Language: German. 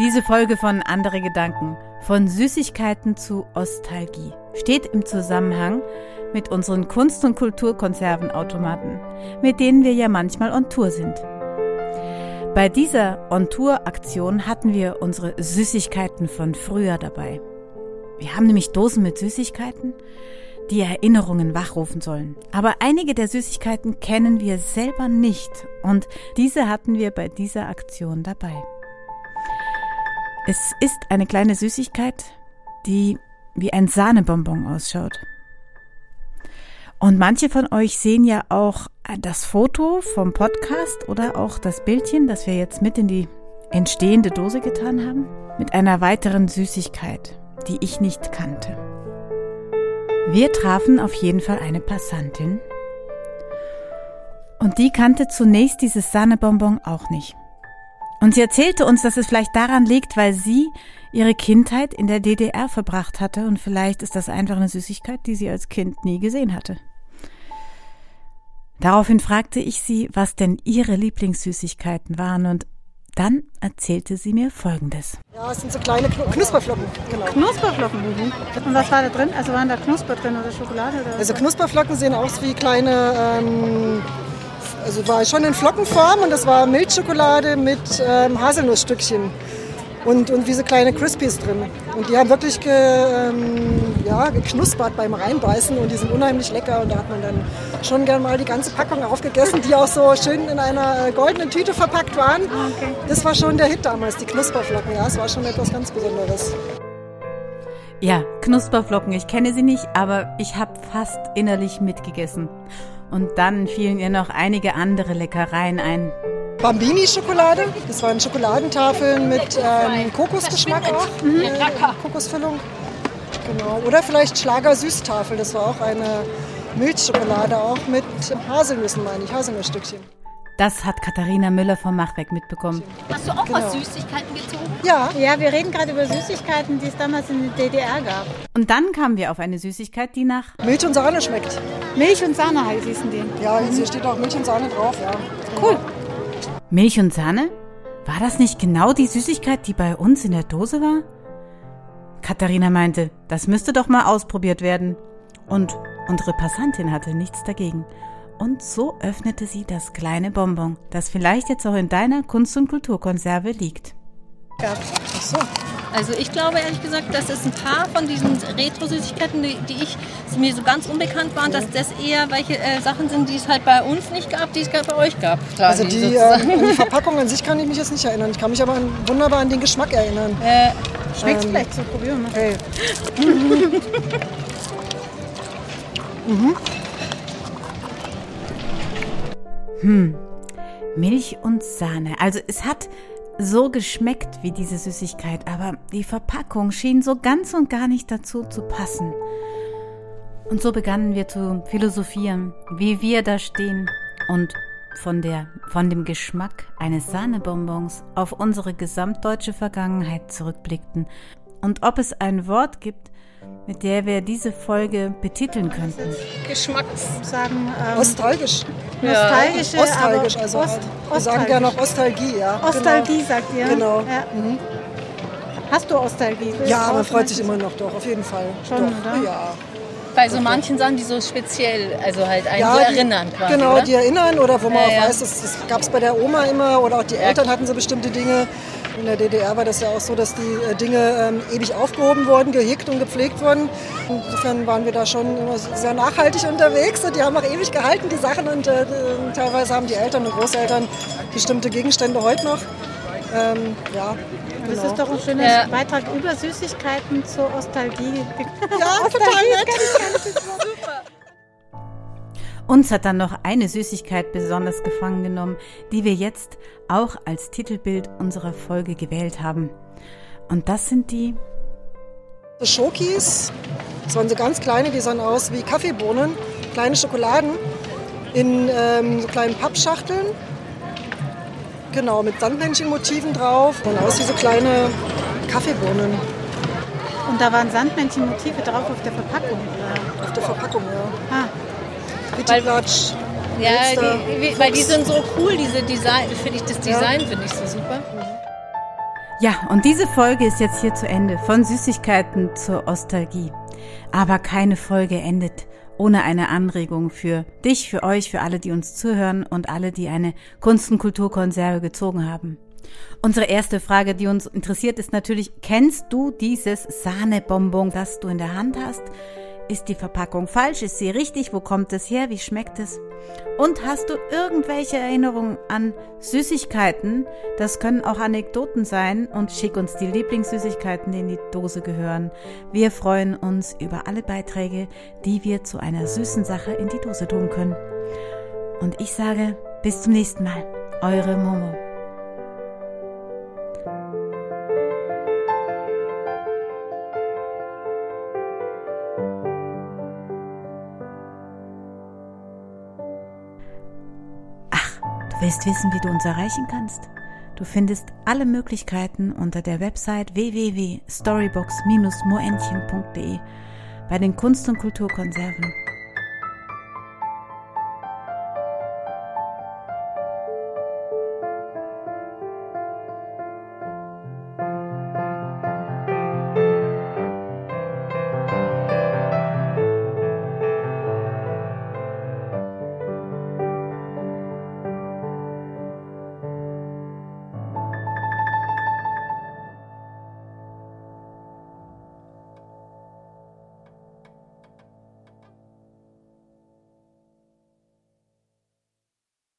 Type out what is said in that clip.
Diese Folge von Andere Gedanken, von Süßigkeiten zu Ostalgie, steht im Zusammenhang mit unseren Kunst- und Kulturkonservenautomaten, mit denen wir ja manchmal on Tour sind. Bei dieser On-Tour-Aktion hatten wir unsere Süßigkeiten von früher dabei. Wir haben nämlich Dosen mit Süßigkeiten, die Erinnerungen wachrufen sollen. Aber einige der Süßigkeiten kennen wir selber nicht und diese hatten wir bei dieser Aktion dabei. Es ist eine kleine Süßigkeit, die wie ein Sahnebonbon ausschaut. Und manche von euch sehen ja auch das Foto vom Podcast oder auch das Bildchen, das wir jetzt mit in die entstehende Dose getan haben, mit einer weiteren Süßigkeit, die ich nicht kannte. Wir trafen auf jeden Fall eine Passantin und die kannte zunächst dieses Sahnebonbon auch nicht. Und sie erzählte uns, dass es vielleicht daran liegt, weil sie ihre Kindheit in der DDR verbracht hatte und vielleicht ist das einfach eine Süßigkeit, die sie als Kind nie gesehen hatte. Daraufhin fragte ich sie, was denn ihre Lieblingssüßigkeiten waren und dann erzählte sie mir Folgendes. Ja, es sind so kleine Knusperflocken. Genau. Knusperflocken? Mhm. Und was war da drin? Also waren da Knusper drin oder Schokolade? Oder also Knusperflocken sehen aus wie kleine, ähm, also war schon in Flockenform und das war Milchschokolade mit ähm, Haselnussstückchen und, und wie so kleine Crispies drin. Und die haben wirklich ge, ähm, ja, geknuspert beim Reinbeißen und die sind unheimlich lecker. Und da hat man dann schon gern mal die ganze Packung aufgegessen, die auch so schön in einer äh, goldenen Tüte verpackt waren. Ah, okay. Das war schon der Hit damals, die Knusperflocken. Ja, es war schon etwas ganz Besonderes. Ja, Knusperflocken, ich kenne sie nicht, aber ich habe fast innerlich mitgegessen. Und dann fielen ihr noch einige andere Leckereien ein. Bambini-Schokolade. Das waren Schokoladentafeln mit ähm, Kokosgeschmack auch. Mhm. Kokosfüllung. Genau. Oder vielleicht Schlager-Süßtafel. Das war auch eine Milchschokolade auch mit Haselnüssen, meine ich, Haselnussstückchen. Das hat Katharina Müller vom Machwerk mitbekommen. Hast du auch genau. was Süßigkeiten gezogen? Ja. Ja, wir reden gerade über Süßigkeiten, die es damals in der DDR gab. Und dann kamen wir auf eine Süßigkeit, die nach Milch und Sahne schmeckt. Milch und Sahne hießen die. Ja, hier steht auch Milch und Sahne drauf, ja. Cool. Milch und Sahne? War das nicht genau die Süßigkeit, die bei uns in der Dose war? Katharina meinte, das müsste doch mal ausprobiert werden. Und unsere Passantin hatte nichts dagegen. Und so öffnete sie das kleine Bonbon, das vielleicht jetzt auch in deiner Kunst- und Kulturkonserve liegt. Ja. Ach so. Also ich glaube ehrlich gesagt, dass es ein paar von diesen Retro-Süßigkeiten, die, die ich die mir so ganz unbekannt waren, dass das eher welche äh, Sachen sind, die es halt bei uns nicht gab, die es bei euch gab. Also die, äh, die, Verpackung an sich kann ich mich jetzt nicht erinnern. Ich kann mich aber an, wunderbar an den Geschmack erinnern. Äh, Schmeckt ähm, vielleicht so, probieren wir. Okay. mhm. Hm. Milch und Sahne. Also es hat so geschmeckt wie diese Süßigkeit, aber die Verpackung schien so ganz und gar nicht dazu zu passen. Und so begannen wir zu philosophieren, wie wir da stehen und von der, von dem Geschmack eines Sahnebonbons auf unsere gesamtdeutsche Vergangenheit zurückblickten und ob es ein Wort gibt, mit der wir diese Folge betiteln könnten. Geschmacks sagen. Ähm, Nostalgisch. Nostalgische, ja. Ostalgisch, also Ost, wir sagen gerne noch Ostalgie, ja. Ostalgie genau. sagt ihr. Genau. Ja. Mhm. Hast du Ostalgie? Ja, man freut sich immer noch doch, auf jeden Fall. Schon, doch. oder? Ja. Bei so manchen Sachen, die so speziell, also halt einen ja, so erinnern die, quasi. Genau, oder? die erinnern oder wo man ja, auch ja. weiß, das, das gab es bei der Oma immer oder auch die Eltern hatten so bestimmte Dinge. In der DDR war das ja auch so, dass die äh, Dinge ähm, ewig aufgehoben wurden, gehegt und gepflegt wurden. Insofern waren wir da schon immer sehr nachhaltig unterwegs und die haben auch ewig gehalten, die Sachen. Und äh, teilweise haben die Eltern und Großeltern bestimmte Gegenstände heute noch. Ähm, ja, das genau. ist doch ein schöner ja. Beitrag über Süßigkeiten zur Ostalgie. Ja, total nett. Uns hat dann noch eine Süßigkeit besonders gefangen genommen, die wir jetzt auch als Titelbild unserer Folge gewählt haben. Und das sind die Schokis. Das waren so ganz kleine, die sahen aus wie Kaffeebohnen, kleine Schokoladen in ähm, so kleinen Pappschachteln. Genau, mit Sandmännchenmotiven drauf. Sahen aus wie so kleine Kaffeebohnen. Und da waren Sandmännchenmotive drauf auf der Verpackung? Oder? Auf der Verpackung, ja. Ah. Weil, ja, die, weil die sind so cool, diese Design, finde ich, das Design ja. finde ich so super. Ja, und diese Folge ist jetzt hier zu Ende. Von Süßigkeiten zur Ostalgie. Aber keine Folge endet ohne eine Anregung für dich, für euch, für alle, die uns zuhören und alle, die eine Kunst- und Kulturkonserve gezogen haben. Unsere erste Frage, die uns interessiert, ist natürlich, kennst du dieses Sahnebonbon, das du in der Hand hast? Ist die Verpackung falsch? Ist sie richtig? Wo kommt es her? Wie schmeckt es? Und hast du irgendwelche Erinnerungen an Süßigkeiten? Das können auch Anekdoten sein und schick uns die Lieblingssüßigkeiten, die in die Dose gehören. Wir freuen uns über alle Beiträge, die wir zu einer süßen Sache in die Dose tun können. Und ich sage, bis zum nächsten Mal. Eure Momo. Willst wissen, wie du uns erreichen kannst? Du findest alle Möglichkeiten unter der Website www.storybox-moentchen.de bei den Kunst- und Kulturkonserven.